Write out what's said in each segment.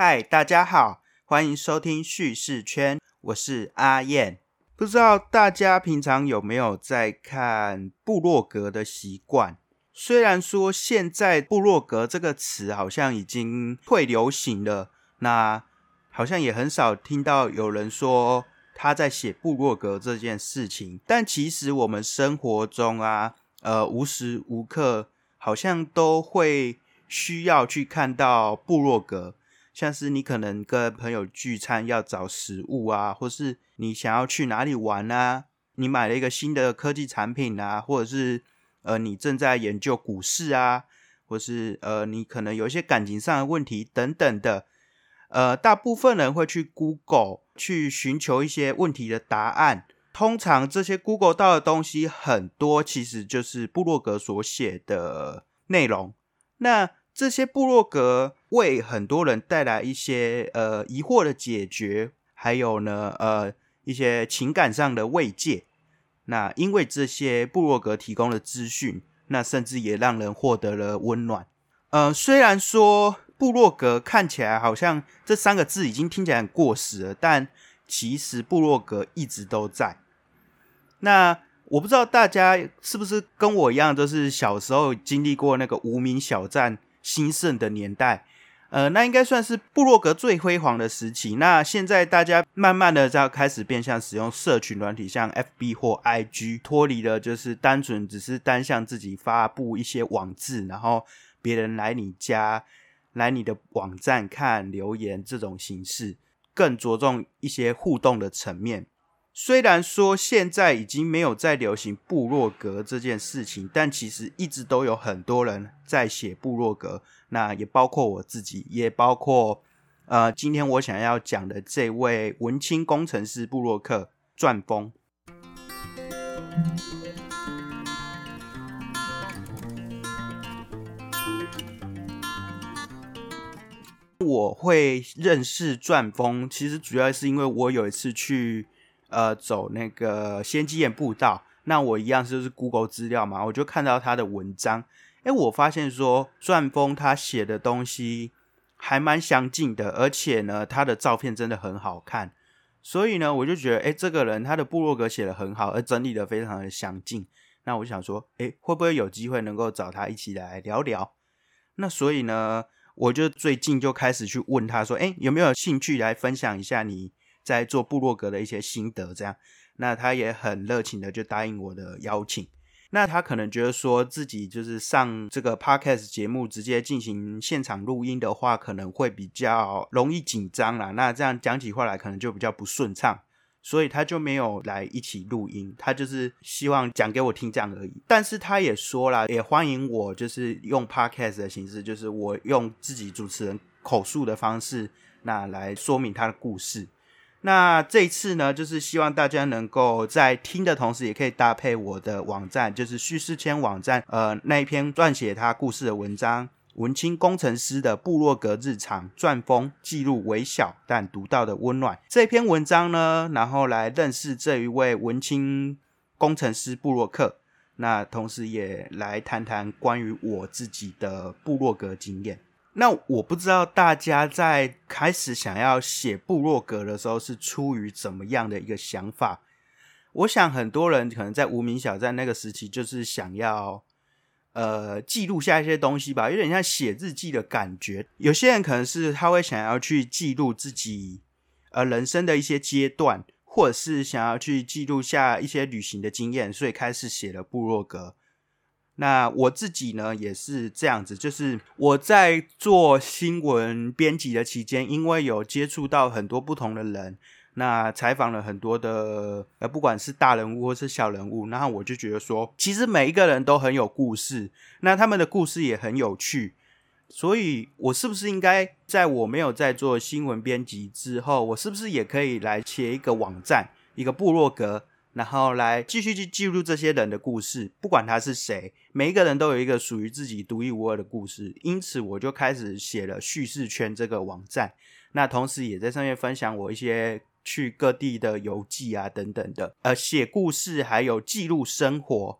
嗨，大家好，欢迎收听叙事圈，我是阿燕。不知道大家平常有没有在看部落格的习惯？虽然说现在部落格这个词好像已经退流行了，那好像也很少听到有人说他在写部落格这件事情。但其实我们生活中啊，呃，无时无刻好像都会需要去看到部落格。像是你可能跟朋友聚餐要找食物啊，或是你想要去哪里玩啊，你买了一个新的科技产品啊，或者是呃你正在研究股市啊，或是呃你可能有一些感情上的问题等等的，呃大部分人会去 Google 去寻求一些问题的答案。通常这些 Google 到的东西很多，其实就是布洛格所写的内容。那这些部落格为很多人带来一些呃疑惑的解决，还有呢呃一些情感上的慰藉。那因为这些部落格提供的资讯，那甚至也让人获得了温暖。呃，虽然说部落格看起来好像这三个字已经听起来很过时了，但其实部落格一直都在。那我不知道大家是不是跟我一样，都是小时候经历过那个无名小站。兴盛的年代，呃，那应该算是部落格最辉煌的时期。那现在大家慢慢的在开始变相使用社群软体，像 FB 或 IG，脱离了就是单纯只是单向自己发布一些网志，然后别人来你家、来你的网站看留言这种形式，更着重一些互动的层面。虽然说现在已经没有在流行部落格这件事情，但其实一直都有很多人在写部落格，那也包括我自己，也包括呃，今天我想要讲的这位文青工程师布洛克钻风。我会认识钻风，其实主要是因为我有一次去。呃，走那个先机岩步道，那我一样就是 Google 资料嘛，我就看到他的文章，哎，我发现说钻风他写的东西还蛮详尽的，而且呢，他的照片真的很好看，所以呢，我就觉得，哎，这个人他的部落格写的很好，而整理的非常的详尽，那我想说，哎，会不会有机会能够找他一起来聊聊？那所以呢，我就最近就开始去问他说，哎，有没有兴趣来分享一下你？在做部落格的一些心得，这样，那他也很热情的就答应我的邀请。那他可能觉得说自己就是上这个 podcast 节目直接进行现场录音的话，可能会比较容易紧张啦。那这样讲起话来可能就比较不顺畅，所以他就没有来一起录音。他就是希望讲给我听这样而已。但是他也说了，也欢迎我就是用 podcast 的形式，就是我用自己主持人口述的方式，那来说明他的故事。那这一次呢，就是希望大家能够在听的同时，也可以搭配我的网站，就是叙事圈网站，呃，那一篇撰写他故事的文章，文青工程师的部落格日常钻风记录微小但独到的温暖这篇文章呢，然后来认识这一位文青工程师布洛克，那同时也来谈谈关于我自己的部落格经验。那我不知道大家在开始想要写部落格的时候是出于怎么样的一个想法？我想很多人可能在无名小站那个时期，就是想要呃记录下一些东西吧，有点像写日记的感觉。有些人可能是他会想要去记录自己呃人生的一些阶段，或者是想要去记录下一些旅行的经验，所以开始写了部落格。那我自己呢也是这样子，就是我在做新闻编辑的期间，因为有接触到很多不同的人，那采访了很多的呃，不管是大人物或是小人物，然后我就觉得说，其实每一个人都很有故事，那他们的故事也很有趣，所以我是不是应该在我没有在做新闻编辑之后，我是不是也可以来写一个网站，一个部落格？然后来继续去记录这些人的故事，不管他是谁，每一个人都有一个属于自己独一无二的故事。因此，我就开始写了叙事圈这个网站。那同时也在上面分享我一些去各地的游记啊等等的，呃，写故事还有记录生活，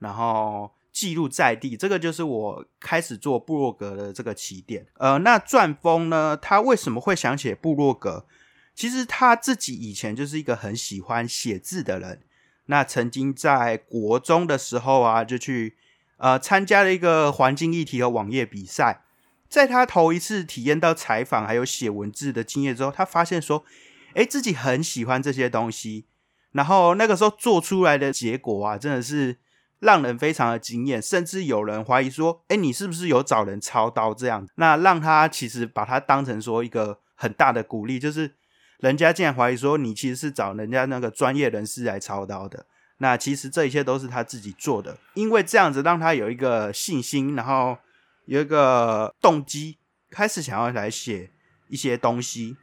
然后记录在地，这个就是我开始做部落格的这个起点。呃，那钻风呢，他为什么会想写部落格？其实他自己以前就是一个很喜欢写字的人。那曾经在国中的时候啊，就去呃参加了一个环境议题和网页比赛。在他头一次体验到采访还有写文字的经验之后，他发现说，哎，自己很喜欢这些东西。然后那个时候做出来的结果啊，真的是。让人非常的惊艳，甚至有人怀疑说：“哎，你是不是有找人操刀这样？”那让他其实把他当成说一个很大的鼓励，就是人家竟然怀疑说你其实是找人家那个专业人士来操刀的。那其实这一切都是他自己做的，因为这样子让他有一个信心，然后有一个动机，开始想要来写一些东西。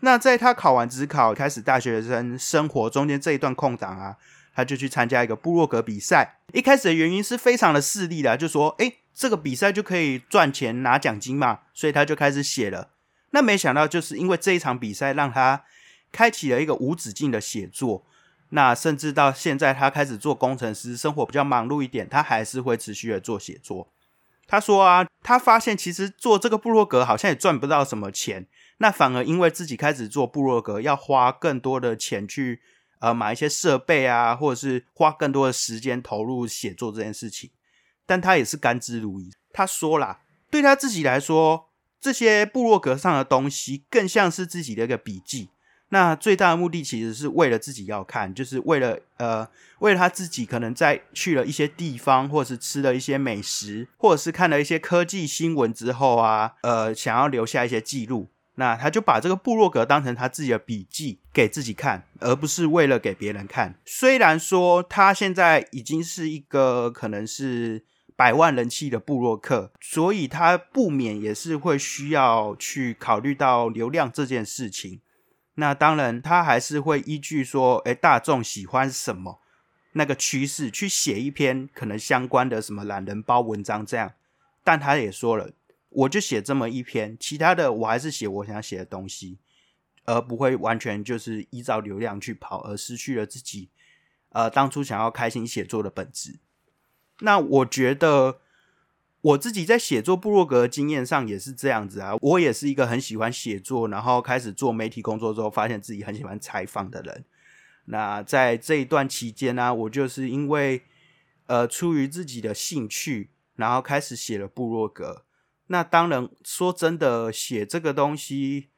那在他考完职考，开始大学生生活中间这一段空档啊。他就去参加一个部落格比赛，一开始的原因是非常的势利的，就说：“哎，这个比赛就可以赚钱拿奖金嘛。”所以他就开始写了。那没想到，就是因为这一场比赛，让他开启了一个无止境的写作。那甚至到现在，他开始做工程师，生活比较忙碌一点，他还是会持续的做写作。他说啊，他发现其实做这个部落格好像也赚不到什么钱，那反而因为自己开始做部落格，要花更多的钱去。呃，买一些设备啊，或者是花更多的时间投入写作这件事情，但他也是甘之如饴。他说啦，对他自己来说，这些部落格上的东西更像是自己的一个笔记。那最大的目的其实是为了自己要看，就是为了呃，为了他自己可能在去了一些地方，或者是吃了一些美食，或者是看了一些科技新闻之后啊，呃，想要留下一些记录。那他就把这个部落格当成他自己的笔记给自己看，而不是为了给别人看。虽然说他现在已经是一个可能是百万人气的部落客，所以他不免也是会需要去考虑到流量这件事情。那当然，他还是会依据说，哎，大众喜欢什么那个趋势去写一篇可能相关的什么懒人包文章这样。但他也说了。我就写这么一篇，其他的我还是写我想写的东西，而不会完全就是依照流量去跑，而失去了自己呃当初想要开心写作的本质。那我觉得我自己在写作部落格经验上也是这样子啊，我也是一个很喜欢写作，然后开始做媒体工作之后，发现自己很喜欢采访的人。那在这一段期间呢，我就是因为呃出于自己的兴趣，然后开始写了部落格。那当然，说真的，写这个东西，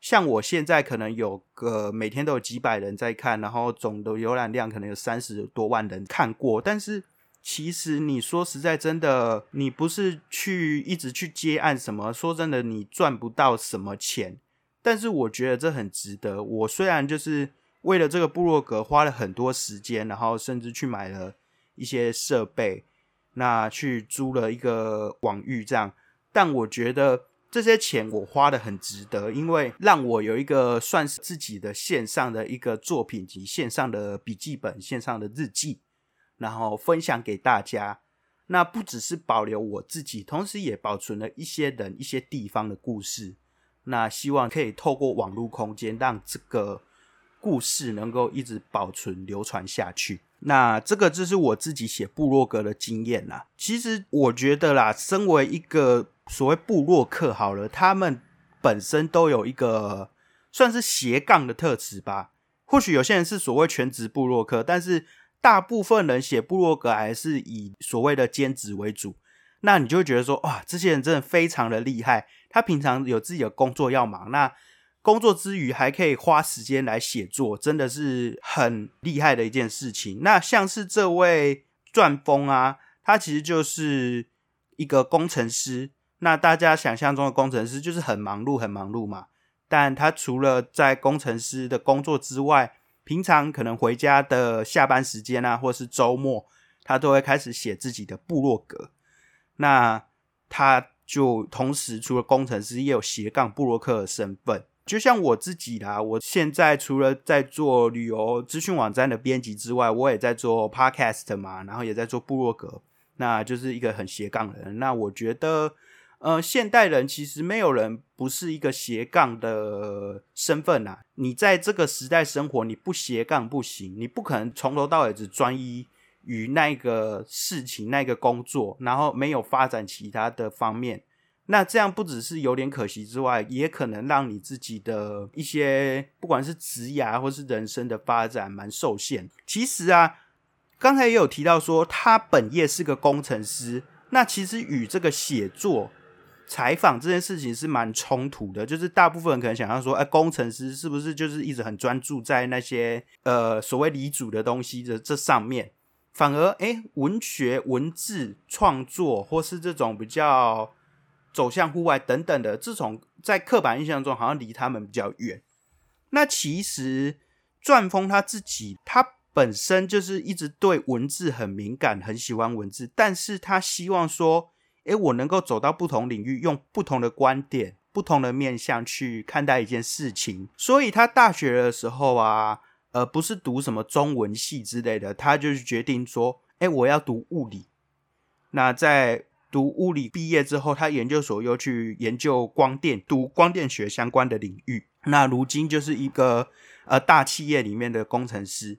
像我现在可能有个每天都有几百人在看，然后总的浏览量可能有三十多万人看过。但是其实你说实在，真的，你不是去一直去接案什么？说真的，你赚不到什么钱。但是我觉得这很值得。我虽然就是为了这个部落格花了很多时间，然后甚至去买了一些设备，那去租了一个网域这样。但我觉得这些钱我花的很值得，因为让我有一个算是自己的线上的一个作品及线上的笔记本、线上的日记，然后分享给大家。那不只是保留我自己，同时也保存了一些人、一些地方的故事。那希望可以透过网络空间，让这个故事能够一直保存、流传下去。那这个就是我自己写部落格的经验啦。其实我觉得啦，身为一个所谓部落客好了，他们本身都有一个算是斜杠的特质吧。或许有些人是所谓全职部落客，但是大部分人写部落格还是以所谓的兼职为主。那你就会觉得说，哇，这些人真的非常的厉害。他平常有自己的工作要忙，那工作之余还可以花时间来写作，真的是很厉害的一件事情。那像是这位钻风啊，他其实就是一个工程师。那大家想象中的工程师就是很忙碌、很忙碌嘛。但他除了在工程师的工作之外，平常可能回家的下班时间啊，或是周末，他都会开始写自己的部落格。那他就同时除了工程师，也有斜杠部落客的身份。就像我自己啦，我现在除了在做旅游资讯网站的编辑之外，我也在做 podcast 嘛，然后也在做部落格，那就是一个很斜杠的人。那我觉得。呃，现代人其实没有人不是一个斜杠的身份呐。你在这个时代生活，你不斜杠不行，你不可能从头到尾只专一于那个事情、那个工作，然后没有发展其他的方面。那这样不只是有点可惜之外，也可能让你自己的一些不管是职涯或是人生的发展蛮受限。其实啊，刚才也有提到说他本业是个工程师，那其实与这个写作、采访这件事情是蛮冲突的。就是大部分人可能想要说，哎，工程师是不是就是一直很专注在那些呃所谓离主的东西的这上面？反而，哎，文学、文字创作或是这种比较。走向户外等等的这种，在刻板印象中好像离他们比较远。那其实钻风他自己，他本身就是一直对文字很敏感，很喜欢文字，但是他希望说，诶，我能够走到不同领域，用不同的观点、不同的面向去看待一件事情。所以他大学的时候啊，呃，不是读什么中文系之类的，他就是决定说，诶，我要读物理。那在读物理毕业之后，他研究所又去研究光电，读光电学相关的领域。那如今就是一个呃大企业里面的工程师。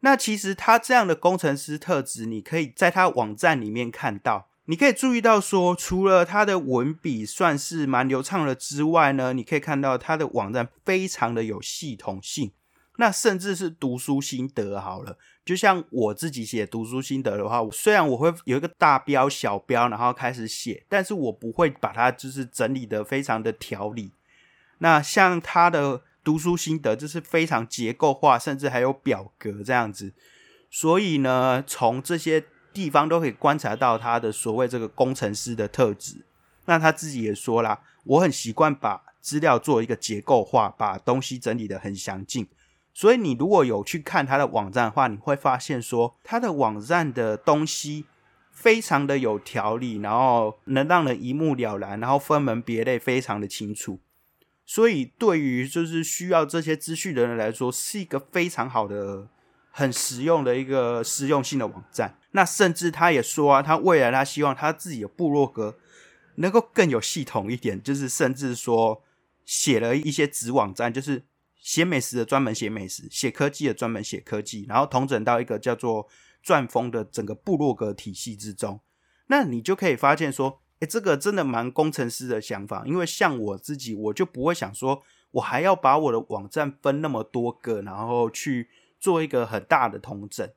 那其实他这样的工程师特质，你可以在他网站里面看到。你可以注意到说，除了他的文笔算是蛮流畅的之外呢，你可以看到他的网站非常的有系统性。那甚至是读书心得好了。就像我自己写读书心得的话，虽然我会有一个大标、小标，然后开始写，但是我不会把它就是整理的非常的条理。那像他的读书心得，就是非常结构化，甚至还有表格这样子。所以呢，从这些地方都可以观察到他的所谓这个工程师的特质。那他自己也说啦，我很习惯把资料做一个结构化，把东西整理的很详尽。所以你如果有去看他的网站的话，你会发现说他的网站的东西非常的有条理，然后能让人一目了然，然后分门别类非常的清楚。所以对于就是需要这些资讯的人来说，是一个非常好的、很实用的一个实用性的网站。那甚至他也说啊，他未来他希望他自己的部落格能够更有系统一点，就是甚至说写了一些子网站，就是。写美食的专门写美食，写科技的专门写科技，然后统整到一个叫做钻风的整个部落格体系之中。那你就可以发现说，诶，这个真的蛮工程师的想法。因为像我自己，我就不会想说，我还要把我的网站分那么多个，然后去做一个很大的统整。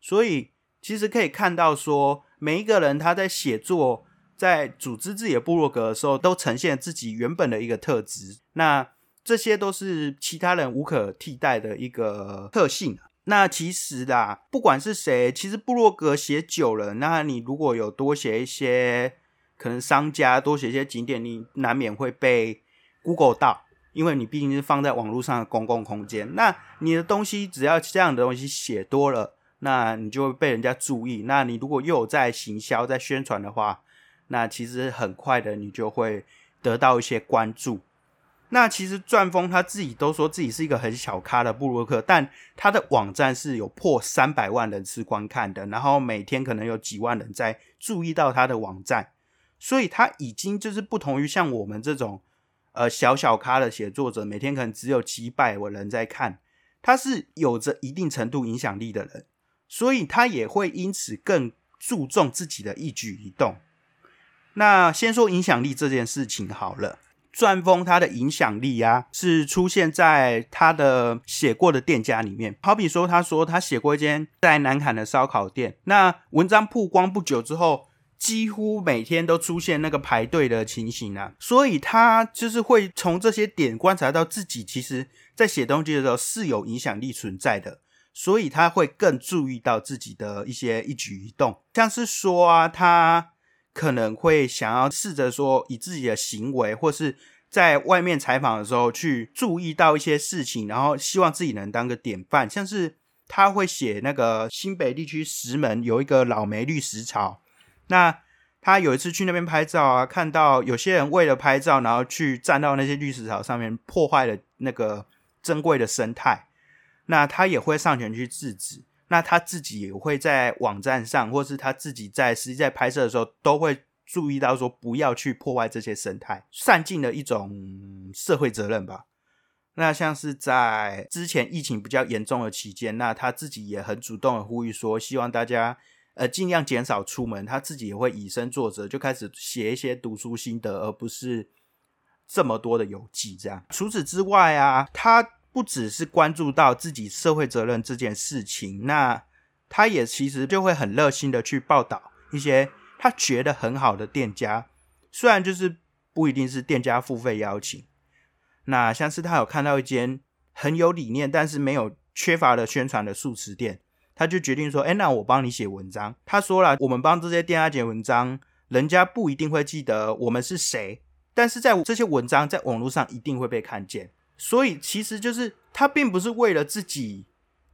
所以其实可以看到说，每一个人他在写作、在组织自己的部落格的时候，都呈现自己原本的一个特质。那这些都是其他人无可替代的一个特性。那其实啦，不管是谁，其实部落格写久了，那你如果有多写一些可能商家多写一些景点，你难免会被 Google 到，因为你毕竟是放在网络上的公共空间。那你的东西只要这样的东西写多了，那你就会被人家注意。那你如果又有在行销、在宣传的话，那其实很快的你就会得到一些关注。那其实钻风他自己都说自己是一个很小咖的布洛克，但他的网站是有破三百万人次观看的，然后每天可能有几万人在注意到他的网站，所以他已经就是不同于像我们这种呃小小咖的写作者，每天可能只有几百个人在看，他是有着一定程度影响力的人，所以他也会因此更注重自己的一举一动。那先说影响力这件事情好了。钻风他的影响力啊，是出现在他的写过的店家里面。好比说，他说他写过一间在南坎的烧烤店，那文章曝光不久之后，几乎每天都出现那个排队的情形啊。所以他就是会从这些点观察到自己其实在写东西的时候是有影响力存在的，所以他会更注意到自己的一些一举一动，像是说啊，他。可能会想要试着说，以自己的行为，或是在外面采访的时候，去注意到一些事情，然后希望自己能当个典范。像是他会写那个新北地区石门有一个老梅绿石槽，那他有一次去那边拍照啊，看到有些人为了拍照，然后去站到那些绿石槽上面，破坏了那个珍贵的生态，那他也会上前去制止。那他自己也会在网站上，或是他自己在实际在拍摄的时候，都会注意到说不要去破坏这些生态，善尽的一种社会责任吧。那像是在之前疫情比较严重的期间，那他自己也很主动的呼吁说，希望大家呃尽量减少出门。他自己也会以身作则，就开始写一些读书心得，而不是这么多的游记。这样，除此之外啊，他不只是关注到自己社会责任这件事情，那他也其实就会很热心的去报道一些他觉得很好的店家，虽然就是不一定是店家付费邀请。那像是他有看到一间很有理念，但是没有缺乏的宣传的素食店，他就决定说：“哎，那我帮你写文章。”他说了：“我们帮这些店家写文章，人家不一定会记得我们是谁，但是在这些文章在网络上一定会被看见。所以其实就是他并不是为了自己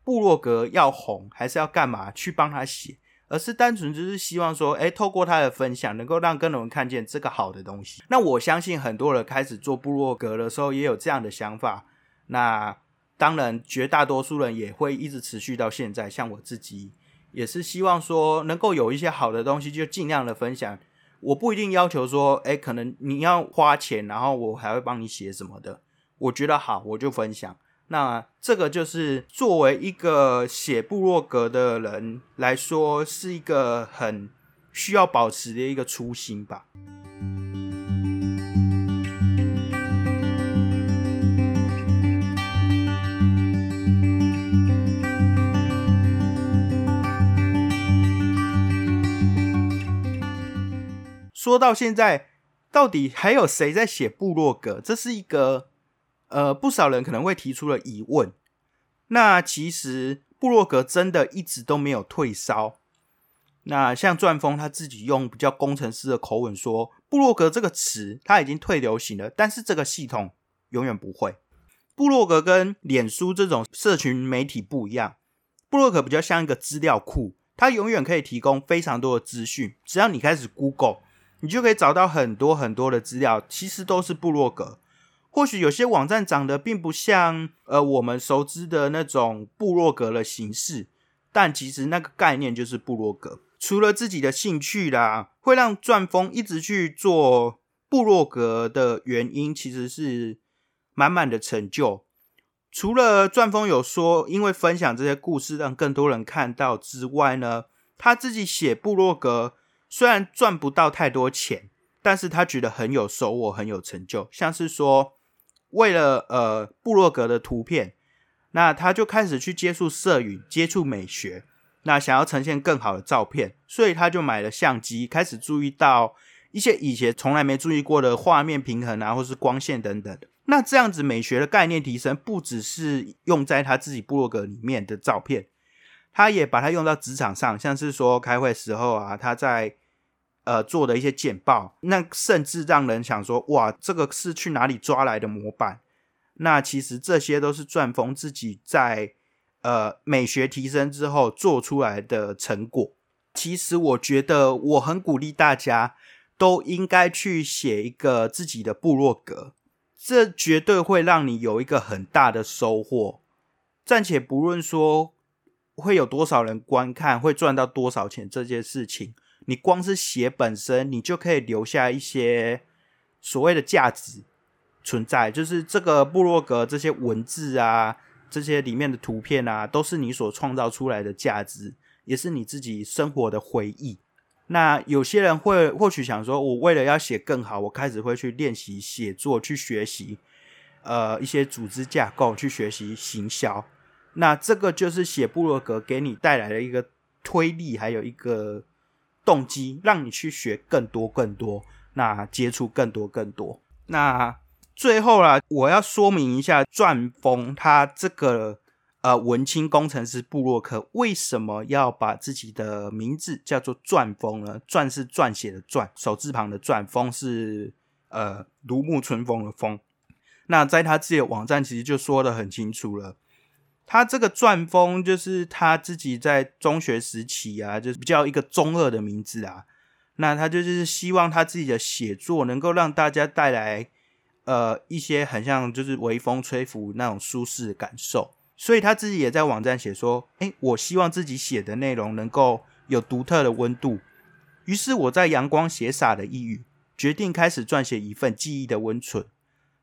部落格要红，还是要干嘛去帮他写。”而是单纯就是希望说，哎，透过他的分享，能够让更多人看见这个好的东西。那我相信很多人开始做部落格的时候，也有这样的想法。那当然，绝大多数人也会一直持续到现在。像我自己，也是希望说，能够有一些好的东西，就尽量的分享。我不一定要求说，哎，可能你要花钱，然后我还会帮你写什么的。我觉得好，我就分享。那这个就是作为一个写部落格的人来说，是一个很需要保持的一个初心吧。说到现在，到底还有谁在写部落格？这是一个。呃，不少人可能会提出的疑问。那其实布洛格真的一直都没有退烧。那像钻风他自己用比较工程师的口吻说，布洛格这个词它已经退流行了，但是这个系统永远不会。布洛格跟脸书这种社群媒体不一样，布洛格比较像一个资料库，它永远可以提供非常多的资讯。只要你开始 Google，你就可以找到很多很多的资料，其实都是部落格。或许有些网站长得并不像呃我们熟知的那种部落格的形式，但其实那个概念就是部落格。除了自己的兴趣啦，会让钻风一直去做部落格的原因，其实是满满的成就。除了钻风有说，因为分享这些故事让更多人看到之外呢，他自己写部落格虽然赚不到太多钱，但是他觉得很有收获，很有成就，像是说。为了呃部落格的图片，那他就开始去接触摄影，接触美学，那想要呈现更好的照片，所以他就买了相机，开始注意到一些以前从来没注意过的画面平衡啊，或是光线等等。那这样子美学的概念提升，不只是用在他自己部落格里面的照片，他也把它用到职场上，像是说开会时候啊，他在。呃，做的一些简报，那甚至让人想说，哇，这个是去哪里抓来的模板？那其实这些都是钻风自己在呃美学提升之后做出来的成果。其实我觉得我很鼓励大家都应该去写一个自己的部落格，这绝对会让你有一个很大的收获。暂且不论说会有多少人观看，会赚到多少钱这件事情。你光是写本身，你就可以留下一些所谓的价值存在，就是这个部落格这些文字啊，这些里面的图片啊，都是你所创造出来的价值，也是你自己生活的回忆。那有些人会或许想说，我为了要写更好，我开始会去练习写作，去学习呃一些组织架构，去学习行销。那这个就是写部落格给你带来的一个推力，还有一个。动机让你去学更多更多，那接触更多更多。那最后啦，我要说明一下，钻风他这个呃文青工程师布洛克为什么要把自己的名字叫做钻风呢？钻是撰写的钻，手字旁的钻，风是呃如沐春风的风。那在他自己的网站其实就说的很清楚了。他这个钻风就是他自己在中学时期啊，就是比较一个中二的名字啊。那他就是希望他自己的写作能够让大家带来呃一些很像就是微风吹拂那种舒适的感受。所以他自己也在网站写说：“哎，我希望自己写的内容能够有独特的温度。”于是我在阳光斜洒的一隅，决定开始撰写一份记忆的温存。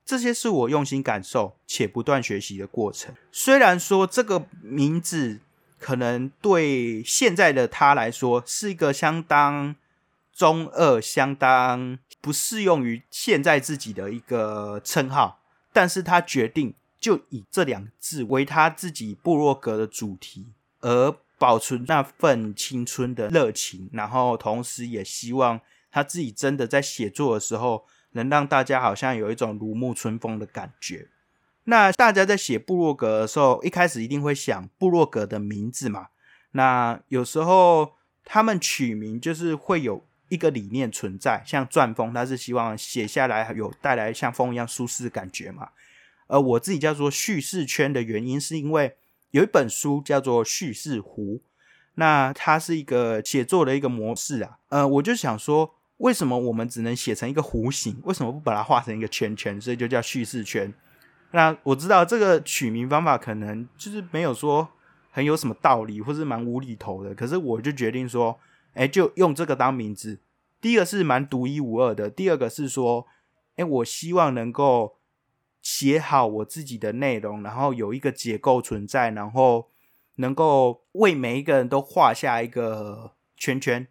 这些是我用心感受且不断学习的过程。虽然说这个名字可能对现在的他来说是一个相当中二、相当不适用于现在自己的一个称号，但是他决定就以这两字为他自己部落格的主题，而保存那份青春的热情，然后同时也希望他自己真的在写作的时候。能让大家好像有一种如沐春风的感觉。那大家在写部落格的时候，一开始一定会想部落格的名字嘛？那有时候他们取名就是会有一个理念存在，像钻风，他是希望写下来有带来像风一样舒适的感觉嘛。而我自己叫做叙事圈的原因，是因为有一本书叫做《叙事湖》，那它是一个写作的一个模式啊。呃，我就想说。为什么我们只能写成一个弧形？为什么不把它画成一个圈圈？所以就叫叙事圈。那我知道这个取名方法可能就是没有说很有什么道理，或是蛮无厘头的。可是我就决定说，哎，就用这个当名字。第一个是蛮独一无二的，第二个是说，哎，我希望能够写好我自己的内容，然后有一个结构存在，然后能够为每一个人都画下一个圈圈，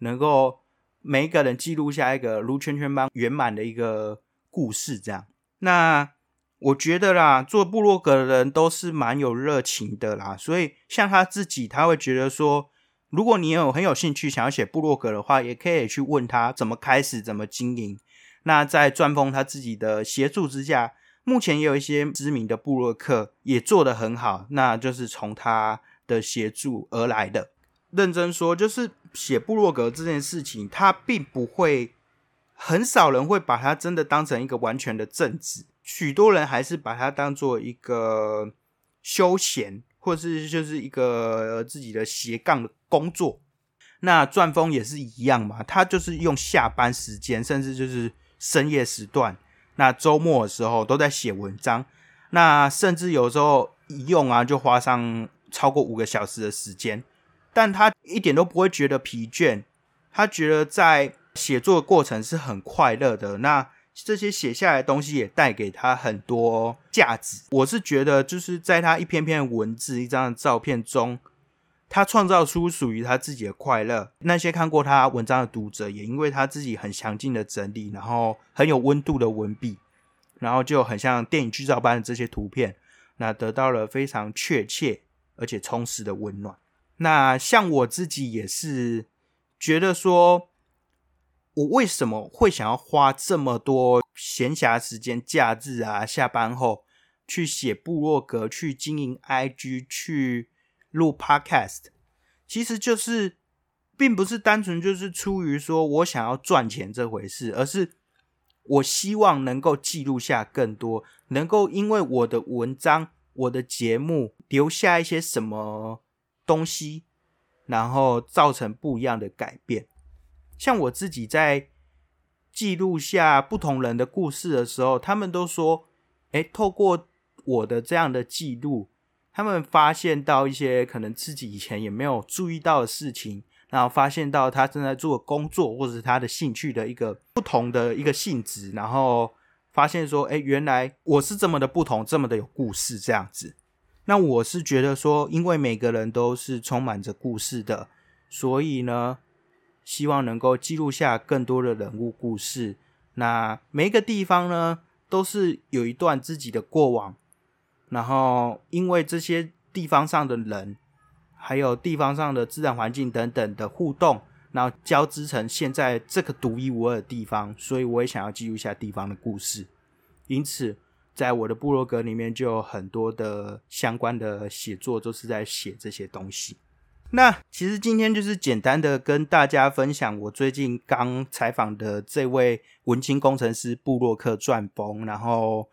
能够。每一个人记录下一个如圈圈般圆满的一个故事，这样。那我觉得啦，做部落格的人都是蛮有热情的啦。所以像他自己，他会觉得说，如果你有很有兴趣想要写部落格的话，也可以去问他怎么开始，怎么经营。那在钻风他自己的协助之下，目前也有一些知名的部落客也做得很好，那就是从他的协助而来的。认真说，就是写部落格这件事情，它并不会很少人会把它真的当成一个完全的正职，许多人还是把它当做一个休闲，或是就是一个自己的斜杠的工作。那钻风也是一样嘛，他就是用下班时间，甚至就是深夜时段，那周末的时候都在写文章，那甚至有时候一用啊，就花上超过五个小时的时间。但他一点都不会觉得疲倦，他觉得在写作的过程是很快乐的。那这些写下来的东西也带给他很多价值。我是觉得，就是在他一篇篇文字、一张照片中，他创造出属于他自己的快乐。那些看过他文章的读者，也因为他自己很详尽的整理，然后很有温度的文笔，然后就很像电影剧照般的这些图片，那得到了非常确切而且充实的温暖。那像我自己也是觉得说，我为什么会想要花这么多闲暇时间、假日啊、下班后去写部落格、去经营 IG、去录 Podcast，其实就是并不是单纯就是出于说我想要赚钱这回事，而是我希望能够记录下更多，能够因为我的文章、我的节目留下一些什么。东西，然后造成不一样的改变。像我自己在记录下不同人的故事的时候，他们都说：“哎，透过我的这样的记录，他们发现到一些可能自己以前也没有注意到的事情，然后发现到他正在做工作或者是他的兴趣的一个不同的一个性质，然后发现说：哎，原来我是这么的不同，这么的有故事，这样子。”那我是觉得说，因为每个人都是充满着故事的，所以呢，希望能够记录下更多的人物故事。那每一个地方呢，都是有一段自己的过往，然后因为这些地方上的人，还有地方上的自然环境等等的互动，然后交织成现在这个独一无二的地方，所以我也想要记录下地方的故事。因此。在我的部落格里面，就有很多的相关的写作，都是在写这些东西。那其实今天就是简单的跟大家分享我最近刚采访的这位文青工程师布洛克传风，然后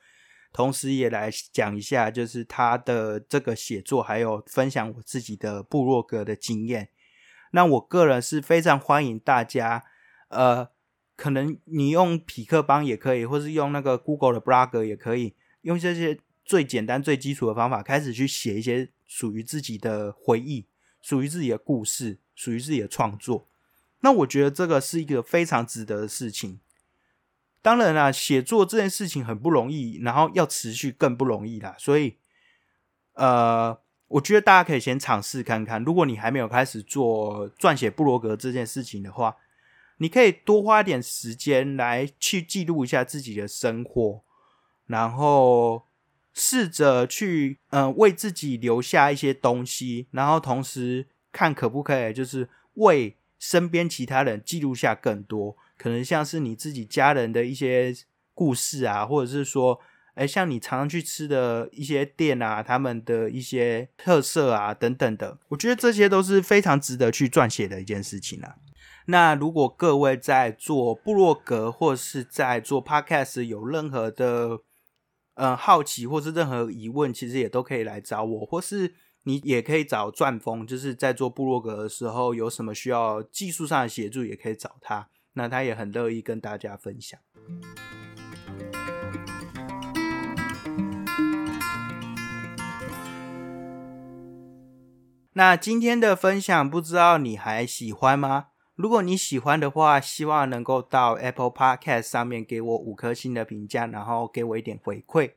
同时也来讲一下，就是他的这个写作，还有分享我自己的部落格的经验。那我个人是非常欢迎大家，呃。可能你用匹克邦也可以，或是用那个 Google 的 Blog 也可以，用这些最简单、最基础的方法开始去写一些属于自己的回忆、属于自己的故事、属于自己的创作。那我觉得这个是一个非常值得的事情。当然啦，写作这件事情很不容易，然后要持续更不容易啦。所以，呃，我觉得大家可以先尝试看看。如果你还没有开始做撰写布罗格这件事情的话，你可以多花点时间来去记录一下自己的生活，然后试着去嗯为自己留下一些东西，然后同时看可不可以就是为身边其他人记录下更多，可能像是你自己家人的一些故事啊，或者是说，哎，像你常常去吃的一些店啊，他们的一些特色啊等等的，我觉得这些都是非常值得去撰写的一件事情啊。那如果各位在做部落格或是在做 podcast 有任何的呃好奇或是任何疑问，其实也都可以来找我，或是你也可以找钻风，就是在做部落格的时候有什么需要技术上的协助，也可以找他，那他也很乐意跟大家分享。那今天的分享，不知道你还喜欢吗？如果你喜欢的话，希望能够到 Apple Podcast 上面给我五颗星的评价，然后给我一点回馈。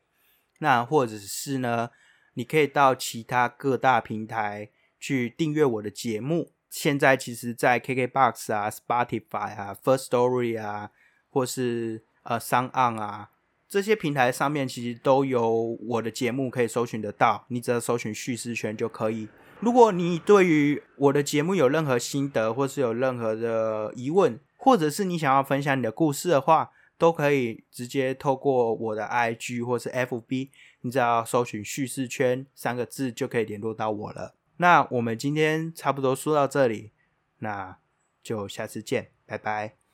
那或者是呢，你可以到其他各大平台去订阅我的节目。现在其实，在 KKBox 啊、Spotify 啊、First Story 啊，或是呃 Sound On 啊这些平台上面，其实都有我的节目可以搜寻得到。你只要搜寻叙事圈就可以。如果你对于我的节目有任何心得，或是有任何的疑问，或者是你想要分享你的故事的话，都可以直接透过我的 IG 或是 FB，你只要搜寻“叙事圈”三个字就可以联络到我了。那我们今天差不多说到这里，那就下次见，拜拜。